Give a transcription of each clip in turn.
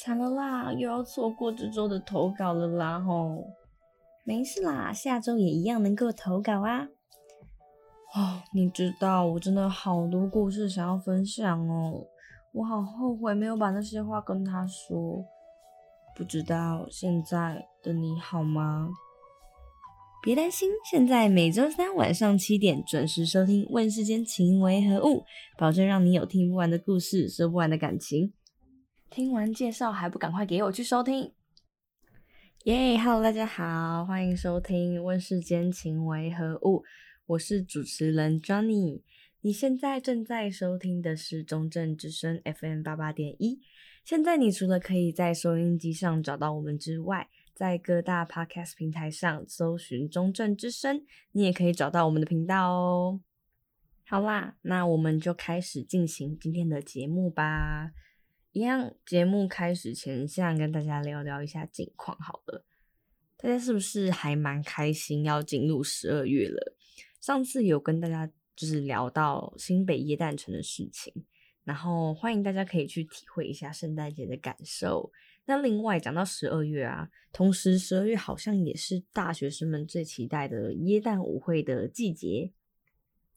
惨了啦，又要错过这周的投稿了啦吼！没事啦，下周也一样能够投稿啊。哦，你知道我真的好多故事想要分享哦，我好后悔没有把那些话跟他说。不知道现在的你好吗？别担心，现在每周三晚上七点准时收听《问世间情为何物》，保证让你有听不完的故事，说不完的感情。听完介绍还不赶快给我去收听？耶，Hello，大家好，欢迎收听《问世间情为何物》，我是主持人 Johnny。你现在正在收听的是中正之声 FM 八八点一。现在你除了可以在收音机上找到我们之外，在各大 podcast 平台上搜寻中正之声，你也可以找到我们的频道哦。好啦，那我们就开始进行今天的节目吧。一样，节目开始前，先跟大家聊聊一下近况好了。大家是不是还蛮开心要进入十二月了？上次有跟大家就是聊到新北耶诞城的事情，然后欢迎大家可以去体会一下圣诞节的感受。那另外讲到十二月啊，同时十二月好像也是大学生们最期待的耶诞舞会的季节。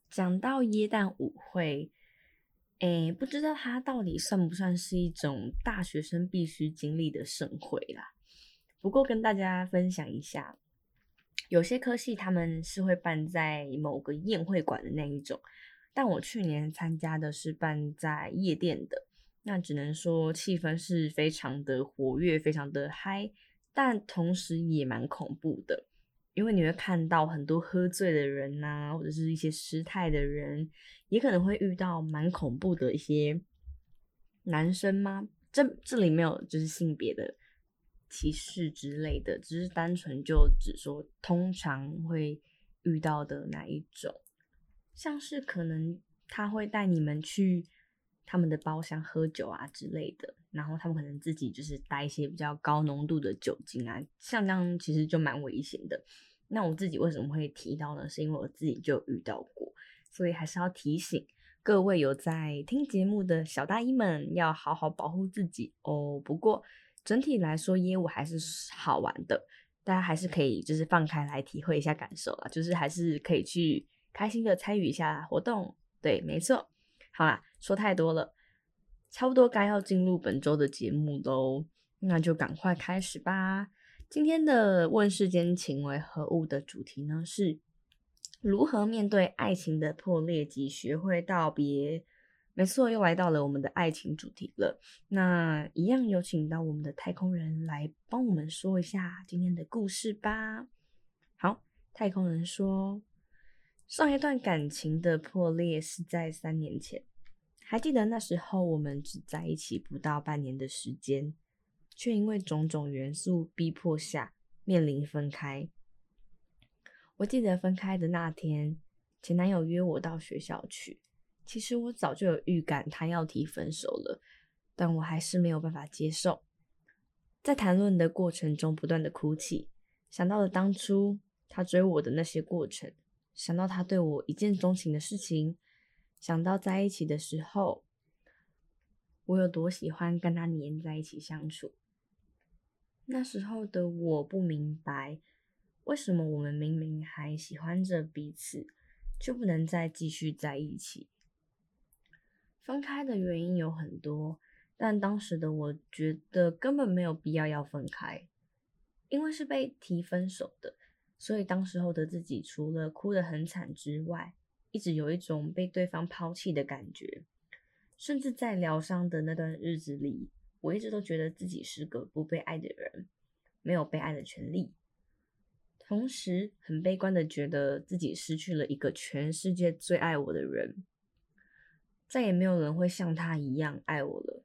讲到耶诞舞会，诶，不知道它到底算不算是一种大学生必须经历的盛会啦？不过跟大家分享一下，有些科系他们是会办在某个宴会馆的那一种，但我去年参加的是办在夜店的。那只能说气氛是非常的活跃，非常的嗨，但同时也蛮恐怖的，因为你会看到很多喝醉的人呐、啊，或者是一些失态的人，也可能会遇到蛮恐怖的一些男生吗？这这里没有就是性别的歧视之类的，只是单纯就只说通常会遇到的哪一种，像是可能他会带你们去。他们的包厢喝酒啊之类的，然后他们可能自己就是带一些比较高浓度的酒精啊，像这样其实就蛮危险的。那我自己为什么会提到呢？是因为我自己就遇到过，所以还是要提醒各位有在听节目的小大一们，要好好保护自己哦。不过整体来说，业务还是好玩的，大家还是可以就是放开来体会一下感受啊，就是还是可以去开心的参与一下活动。对，没错。好啦，说太多了，差不多该要进入本周的节目喽，那就赶快开始吧。今天的问世间情为何物的主题呢，是如何面对爱情的破裂及学会道别。没错，又来到了我们的爱情主题了。那一样有请到我们的太空人来帮我们说一下今天的故事吧。好，太空人说。上一段感情的破裂是在三年前，还记得那时候我们只在一起不到半年的时间，却因为种种元素逼迫下面临分开。我记得分开的那天，前男友约我到学校去，其实我早就有预感他要提分手了，但我还是没有办法接受。在谈论的过程中不断的哭泣，想到了当初他追我的那些过程。想到他对我一见钟情的事情，想到在一起的时候，我有多喜欢跟他黏在一起相处。那时候的我不明白，为什么我们明明还喜欢着彼此，就不能再继续在一起。分开的原因有很多，但当时的我觉得根本没有必要要分开，因为是被提分手的。所以当时候的自己，除了哭得很惨之外，一直有一种被对方抛弃的感觉。甚至在疗伤的那段日子里，我一直都觉得自己是个不被爱的人，没有被爱的权利。同时，很悲观的觉得自己失去了一个全世界最爱我的人，再也没有人会像他一样爱我了。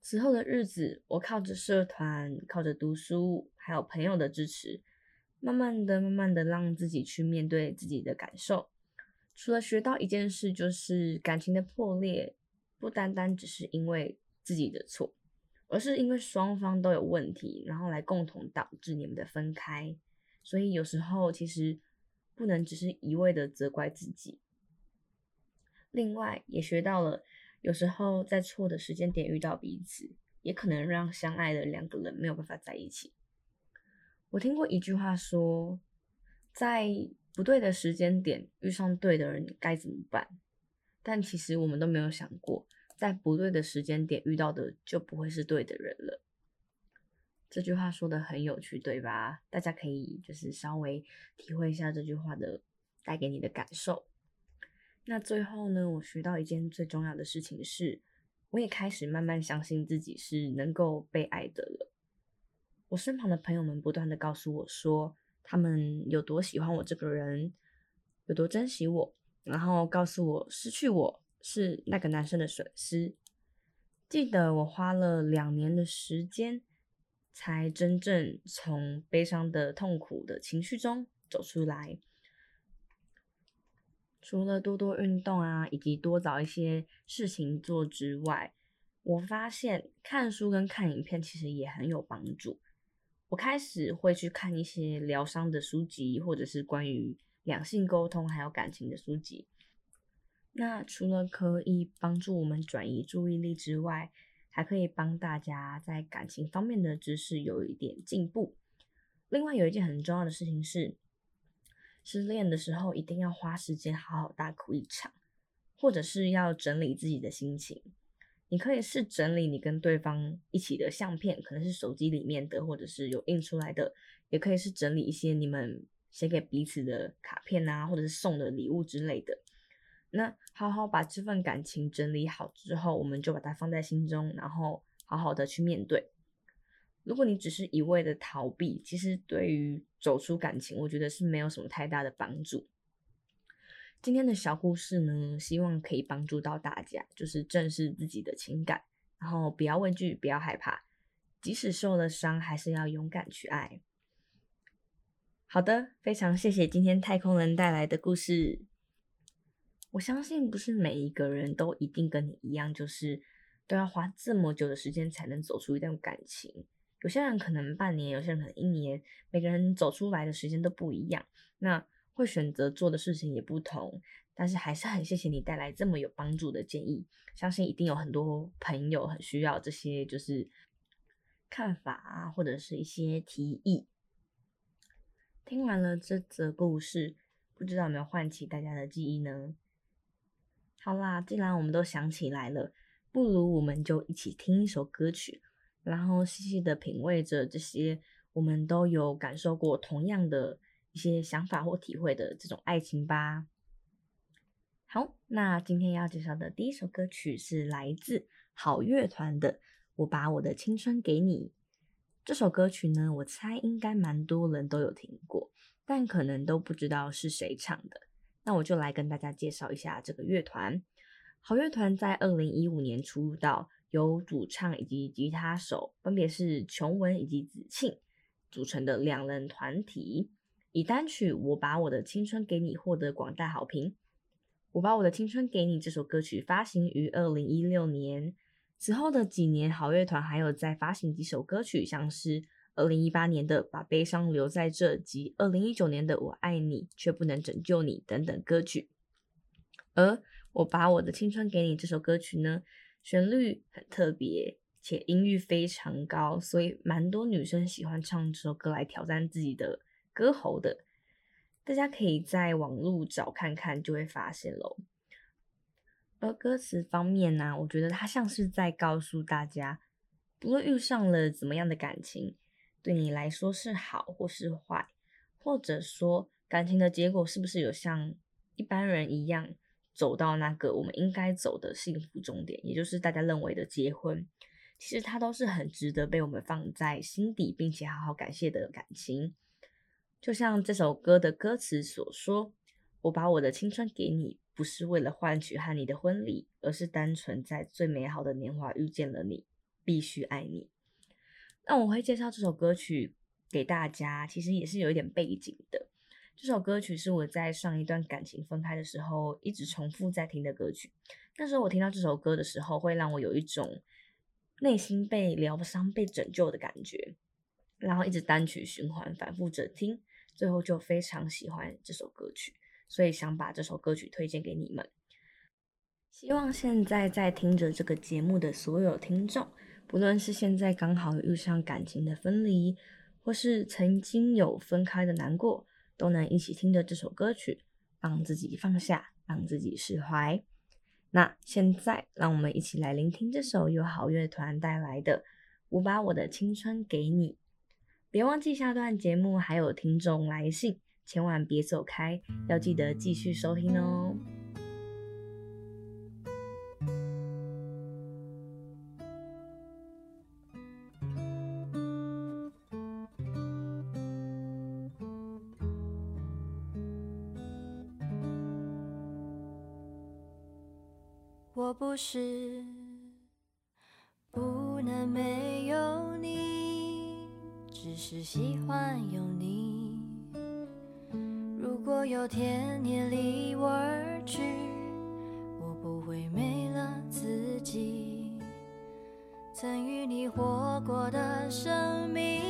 此后的日子，我靠着社团，靠着读书，还有朋友的支持。慢慢的、慢慢的，让自己去面对自己的感受。除了学到一件事，就是感情的破裂，不单单只是因为自己的错，而是因为双方都有问题，然后来共同导致你们的分开。所以有时候其实不能只是一味的责怪自己。另外也学到了，有时候在错的时间点遇到彼此，也可能让相爱的两个人没有办法在一起。我听过一句话说，在不对的时间点遇上对的人该怎么办？但其实我们都没有想过，在不对的时间点遇到的就不会是对的人了。这句话说得很有趣，对吧？大家可以就是稍微体会一下这句话的带给你的感受。那最后呢，我学到一件最重要的事情是，我也开始慢慢相信自己是能够被爱的了。我身旁的朋友们不断地告诉我说，他们有多喜欢我这个人，有多珍惜我，然后告诉我失去我是那个男生的损失。记得我花了两年的时间，才真正从悲伤的痛苦的情绪中走出来。除了多多运动啊，以及多找一些事情做之外，我发现看书跟看影片其实也很有帮助。我开始会去看一些疗伤的书籍，或者是关于两性沟通还有感情的书籍。那除了可以帮助我们转移注意力之外，还可以帮大家在感情方面的知识有一点进步。另外有一件很重要的事情是，失恋的时候，一定要花时间好好大哭一场，或者是要整理自己的心情。你可以是整理你跟对方一起的相片，可能是手机里面的，或者是有印出来的，也可以是整理一些你们写给彼此的卡片啊，或者是送的礼物之类的。那好好把这份感情整理好之后，我们就把它放在心中，然后好好的去面对。如果你只是一味的逃避，其实对于走出感情，我觉得是没有什么太大的帮助。今天的小故事呢，希望可以帮助到大家，就是正视自己的情感，然后不要畏惧，不要害怕，即使受了伤，还是要勇敢去爱。好的，非常谢谢今天太空人带来的故事。我相信不是每一个人都一定跟你一样，就是都要花这么久的时间才能走出一段感情。有些人可能半年，有些人可能一年，每个人走出来的时间都不一样，那会选择做的事情也不同。但是还是很谢谢你带来这么有帮助的建议，相信一定有很多朋友很需要这些就是看法啊，或者是一些提议。听完了这则故事，不知道有没有唤起大家的记忆呢？好啦，既然我们都想起来了，不如我们就一起听一首歌曲。然后细细的品味着这些我们都有感受过同样的一些想法或体会的这种爱情吧。好，那今天要介绍的第一首歌曲是来自好乐团的《我把我的青春给你》。这首歌曲呢，我猜应该蛮多人都有听过，但可能都不知道是谁唱的。那我就来跟大家介绍一下这个乐团。好乐团在二零一五年出道。由主唱以及吉他手分别是琼文以及子庆组成的两人团体，以单曲《我把我的青春给你》获得广大好评。《我把我的青春给你》这首歌曲发行于二零一六年，此后的几年，好乐团还有再发行几首歌曲，像是二零一八年的《把悲伤留在这》及二零一九年的《我爱你却不能拯救你》等等歌曲。而《我把我的青春给你》这首歌曲呢，旋律很特别，且音域非常高，所以蛮多女生喜欢唱这首歌来挑战自己的歌喉的。大家可以在网络找看看，就会发现喽。而歌词方面呢、我觉得它像是在告诉大家，不论遇上了怎么样的感情，对你来说是好或是坏，或者说感情的结果是不是有像一般人一样。走到那个我们应该走的幸福终点，也就是大家认为的结婚，其实它都是很值得被我们放在心底，并且好好感谢的感情。就像这首歌的歌词所说：“我把我的青春给你，不是为了换取和你的婚礼，而是单纯在最美好的年华遇见了你，必须爱你。”那我会介绍这首歌曲给大家，其实也是有一点背景的。这首歌曲是我在上一段感情分开的时候一直重复在听的歌曲。那时候我听到这首歌的时候，会让我有一种内心被疗伤、被拯救的感觉，然后一直单曲循环、反复着听，最后就非常喜欢这首歌曲，所以想把这首歌曲推荐给你们。希望现在在听着这个节目的所有听众，不论是现在刚好遇上感情的分离，或是曾经有分开的难过，都能一起听着这首歌曲，帮自己放下，让自己释怀。那现在，让我们一起来聆听这首由好乐团带来的《我把我的青春给你》。别忘记下段节目还有听众来信，千万别走开，要记得继续收听哦。我不是只是喜欢有你。如果有天你离我而去，我不会没了自己。曾与你活过的生命，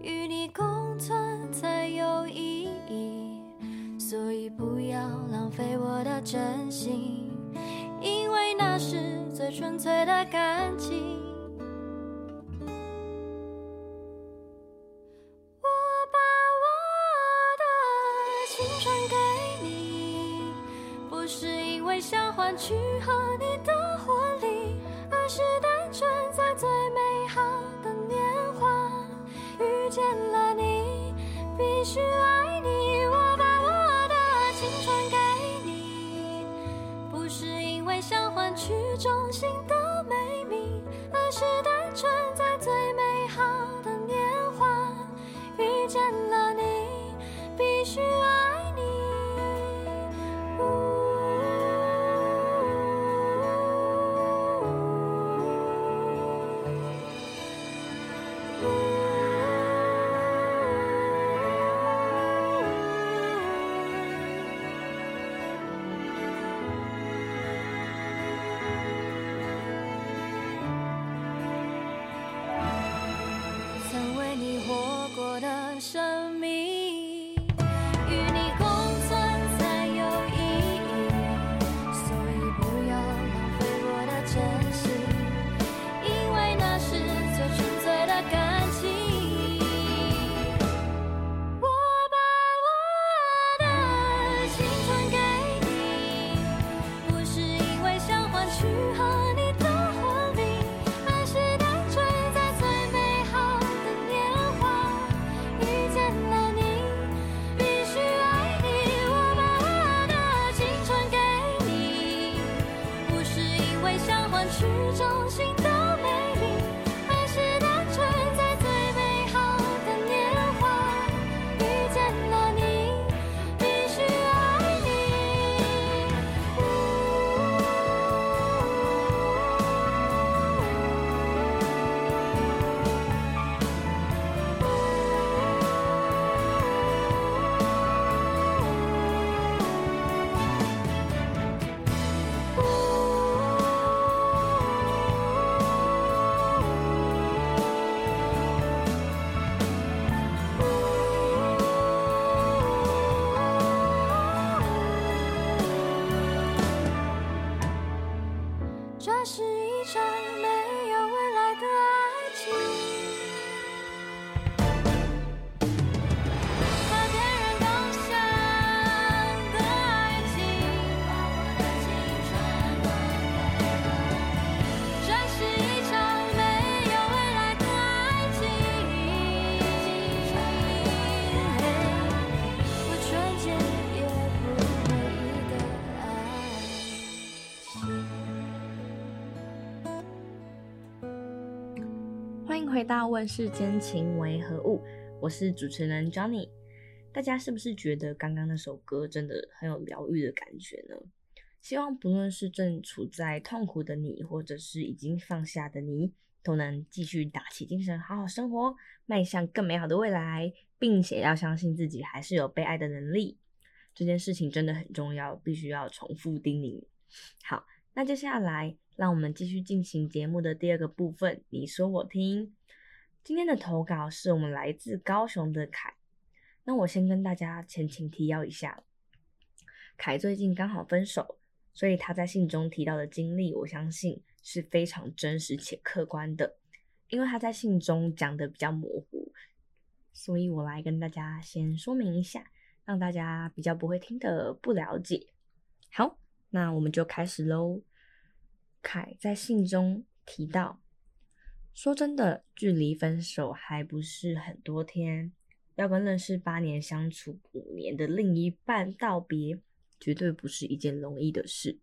与你共存才有意义。所以不要浪费我的真心。因为那是最纯粹的感情。这是一场。大问世间情为何物，我是主持人 Johnny。大家是不是觉得刚刚那首歌真的很有疗愈的感觉呢？希望不论是正处在痛苦的你，或者是已经放下的你，都能继续打起精神，好好生活，迈向更美好的未来，并且要相信自己还是有被爱的能力。这件事情真的很重要，必须要重复叮咛。好，那接下来让我们继续进行节目的第二个部分，你说我听。今天的投稿是我们来自高雄的凯。那我先跟大家前情提要一下，凯最近刚好分手，所以他在信中提到的经历，我相信是非常真实且客观的，因为他在信中讲的比较模糊，所以我来跟大家先说明一下，让大家比较不会听得不了解。好，那我们就开始喽。凯在信中提到，说真的，距离分手还不是很多天，要跟认识八年、相处五年的另一半道别，绝对不是一件容易的事。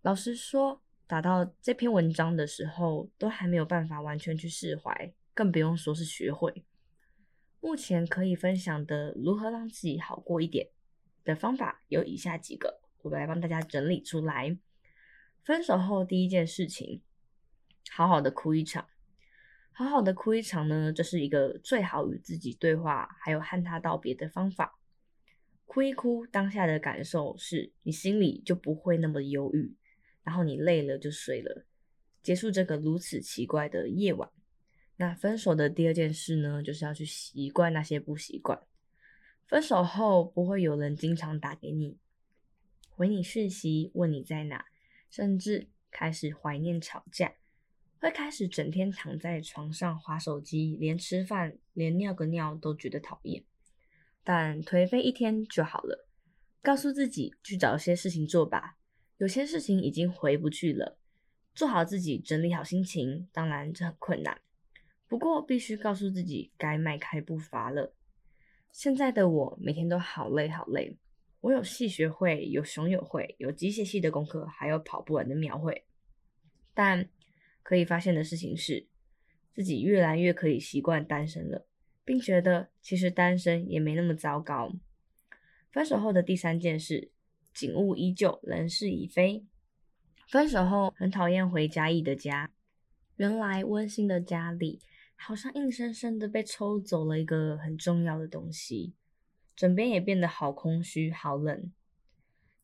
老实说，打到这篇文章的时候，都还没有办法完全去释怀，更不用说是学会。目前可以分享的如何让自己好过一点的方法有以下几个，我来帮大家整理出来。分手后第一件事情，好好的哭一场。好好的哭一场呢，这是一个最好与自己对话，还有和他道别的方法。哭一哭，当下的感受是你心里就不会那么忧郁。然后你累了就睡了，结束这个如此奇怪的夜晚。那分手的第二件事呢，就是要去习惯那些不习惯。分手后不会有人经常打给你，回你讯息，问你在哪，甚至开始怀念吵架，会开始整天躺在床上滑手机，连吃饭，连尿个尿都觉得讨厌。但颓废一天就好了，告诉自己去找些事情做吧。有些事情已经回不去了，做好自己，整理好心情。当然这很困难，不过必须告诉自己该迈开步伐了。现在的我每天都好累好累，我有系学会，有熊友会，有机械系的功课，还有跑不完的庙会。但可以发现的事情是，自己越来越可以习惯单身了，并觉得其实单身也没那么糟糕。分手后的第三件事。景物依旧，人事已非。分手后很讨厌回嘉义的家，原来温馨的家里好像硬生生的被抽走了一个很重要的东西，枕边也变得好空虚、好冷。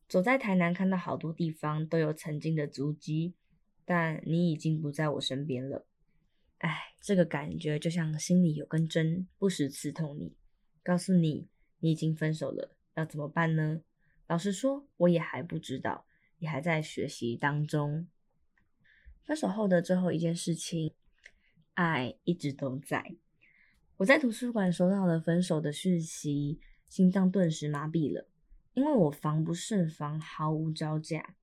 走在台南，看到好多地方都有曾经的足迹，但你已经不在我身边了。哎，这个感觉就像心里有根针，不时刺痛你，告诉你你已经分手了，要怎么办呢？老实说，我也还不知道，也还在学习当中。分手后的最后一件事情，爱一直都在。我在图书馆收到了分手的讯息，心脏顿时麻痹了，因为我防不胜防，毫无招架。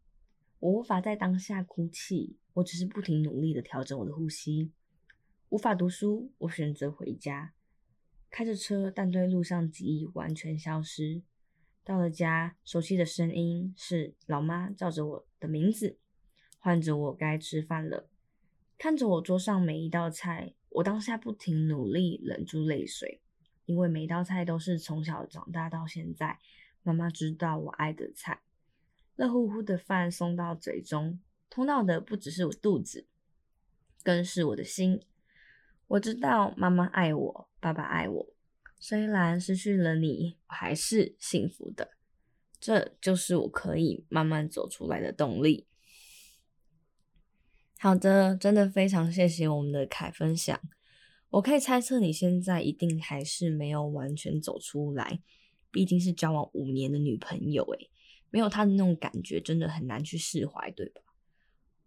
我无法在当下哭泣，我只是不停努力的调整我的呼吸。无法读书，我选择回家，开着车，但对路上记忆完全消失。到了家，熟悉的声音是老妈叫着我的名字，唤着我该吃饭了。看着我桌上每一道菜，我当下不停努力忍住泪水，因为每道菜都是从小长大到现在，妈妈知道我爱的菜。热乎乎的饭送到嘴中，通到的不只是我肚子，更是我的心。我知道妈妈爱我，爸爸爱我。虽然失去了你，我还是幸福的。这就是我可以慢慢走出来的动力。好的，真的非常谢谢我们的凯分享。我可以猜测你现在一定还是没有完全走出来，毕竟是交往五年的女朋友，诶，没有她的那种感觉，真的很难去释怀，对吧？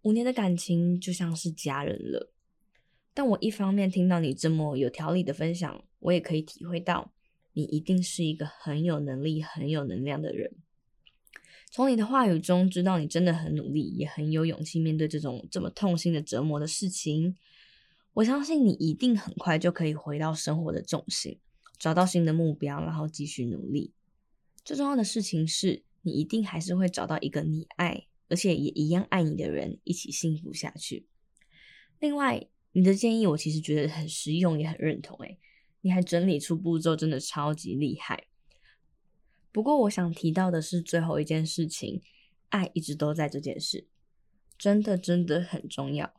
五年的感情就像是家人了。但我一方面听到你这么有条理的分享，我也可以体会到，你一定是一个很有能力、很有能量的人。从你的话语中知道你真的很努力，也很有勇气面对这种这么痛心的折磨的事情。我相信你一定很快就可以回到生活的重心，找到新的目标，然后继续努力。最重要的事情是你一定还是会找到一个你爱，而且也一样爱你的人，一起幸福下去。另外，你的建议我其实觉得很实用，也很认同。诶，你还整理出步骤，真的超级厉害。不过我想提到的是最后一件事情，爱一直都在这件事，真的真的很重要。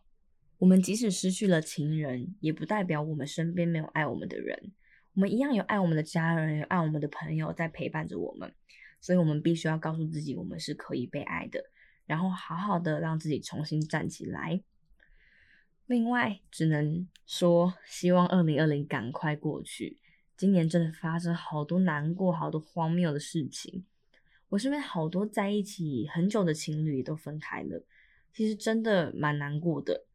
我们即使失去了情人，也不代表我们身边没有爱我们的人。我们一样有爱我们的家人，有爱我们的朋友在陪伴着我们。所以我们必须要告诉自己，我们是可以被爱的，然后好好的让自己重新站起来。另外，只能说希望二零二零赶快过去。今年真的发生好多难过、好多荒谬的事情。我身边好多在一起很久的情侣都分开了，其实真的蛮难过的。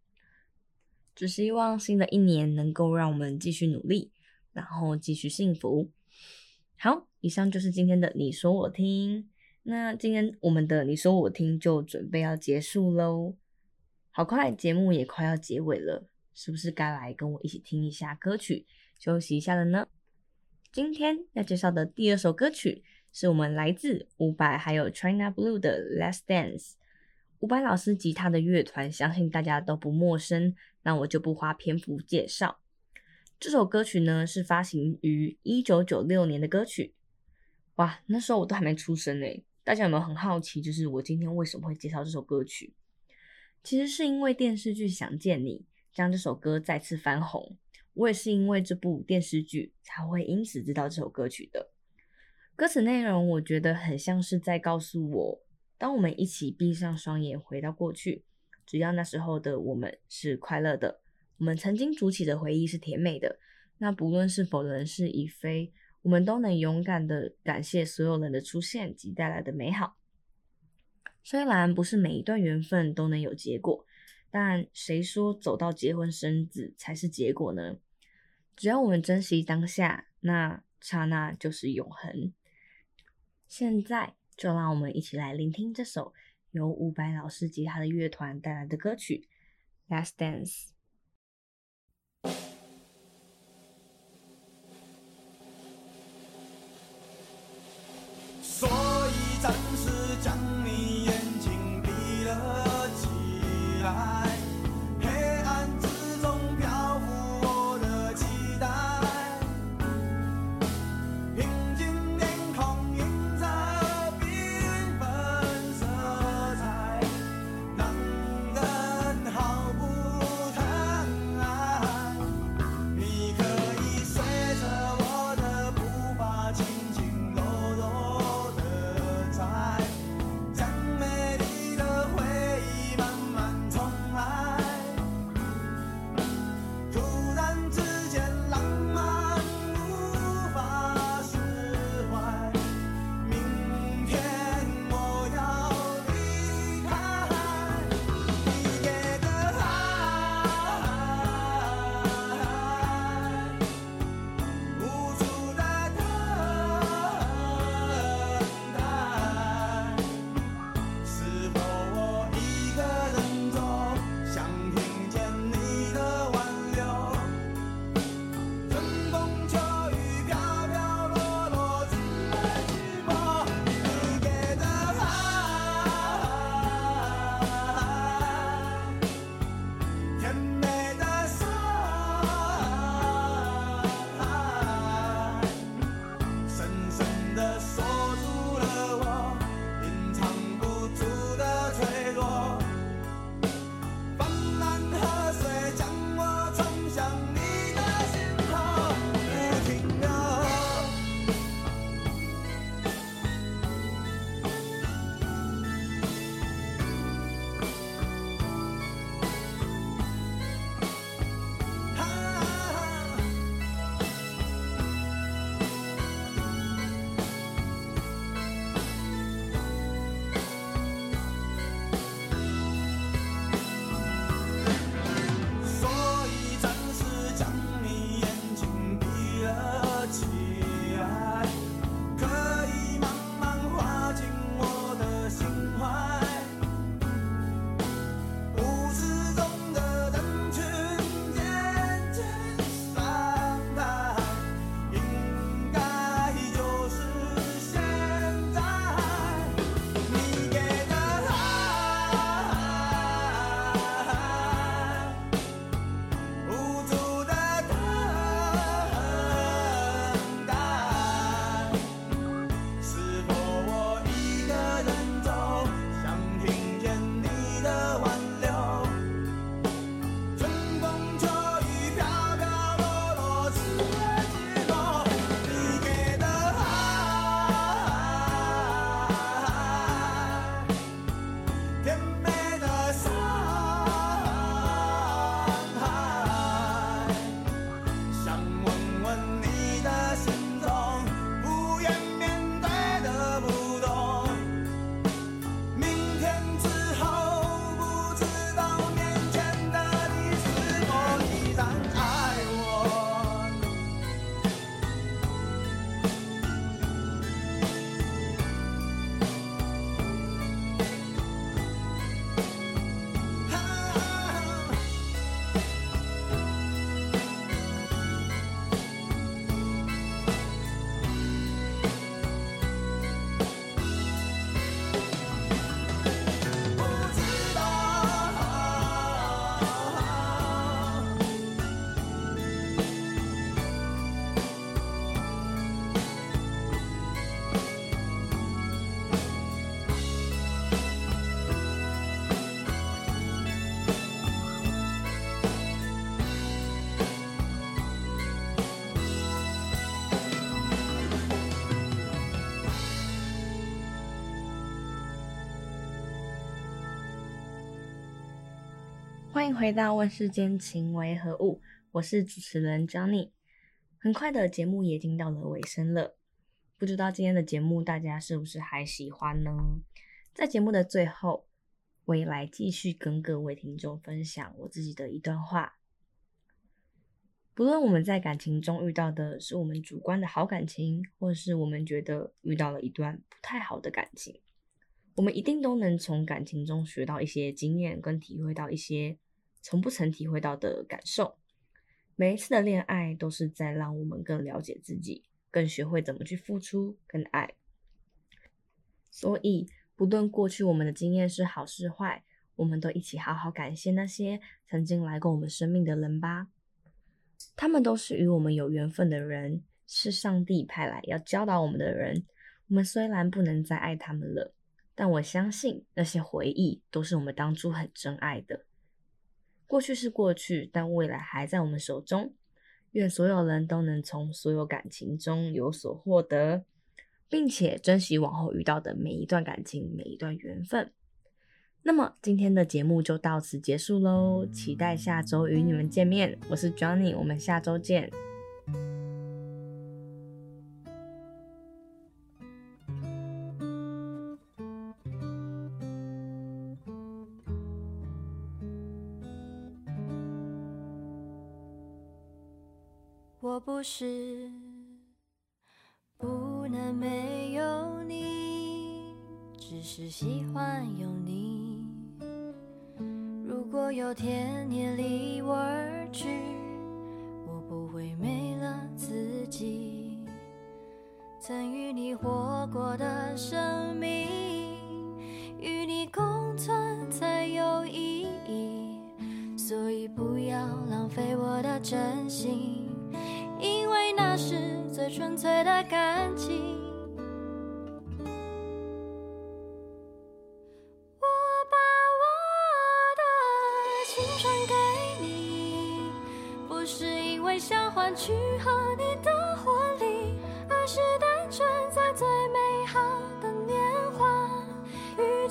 只希望新的一年能够让我们继续努力，然后继续幸福。好，以上就是今天的你说我听。那今天我们的你说我听就准备要结束喽，好快，节目也快要结尾了，是不是该来跟我一起听一下歌曲，休息一下了呢？今天要介绍的第二首歌曲是我们来自伍佰还有 China Blue 的《Last Dance》。伍佰老师吉他的乐团，相信大家都不陌生，那我就不花篇幅介绍。这首歌曲呢是发行于一九九六年的歌曲。哇，那时候我都还没出生呢。大家有没有很好奇，就是我今天为什么会介绍这首歌曲？其实是因为电视剧《想见你》将这首歌再次翻红。我也是因为这部电视剧才会因此知道这首歌曲的。歌词内容我觉得很像是在告诉我，当我们一起闭上双眼回到过去，只要那时候的我们是快乐的，我们曾经筑起的回忆是甜美的，那不论是否人事已非，我们都能勇敢的感谢所有人的出现及带来的美好。虽然不是每一段缘分都能有结果。但谁说走到结婚生子才是结果呢？只要我们珍惜当下，那刹那就是永恒。现在就让我们一起来聆听这首由伍佰老师及他的乐团带来的歌曲《Last Dance》。回到《问世间情为何物》，我是主持人 Johnny。很快的节目也已经到了尾声了，不知道今天的节目大家是不是还喜欢呢？在节目的最后，我也来继续跟各位听众分享我自己的一段话。不论我们在感情中遇到的是我们主观的好感情，或是我们觉得遇到了一段不太好的感情。我们一定都能从感情中学到一些经验，跟体会到一些从不曾体会到的感受。每一次的恋爱都是在让我们更了解自己，更学会怎么去付出跟爱。所以，不论过去我们的经验是好是坏，我们都一起好好感谢那些曾经来过我们生命的人吧。他们都是与我们有缘分的人，是上帝派来要教导我们的人。我们虽然不能再爱他们了。但我相信那些回忆都是我们当初很珍爱的。过去是过去，但未来还在我们手中。愿所有人都能从所有感情中有所获得，并且珍惜往后遇到的每一段感情、每一段缘分。那么今天的节目就到此结束喽，期待下周与你们见面。我是 Johnny，我们下周见。我不是不能没有你，只是喜欢有你。如果有天你离我而，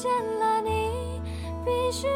见了你，必须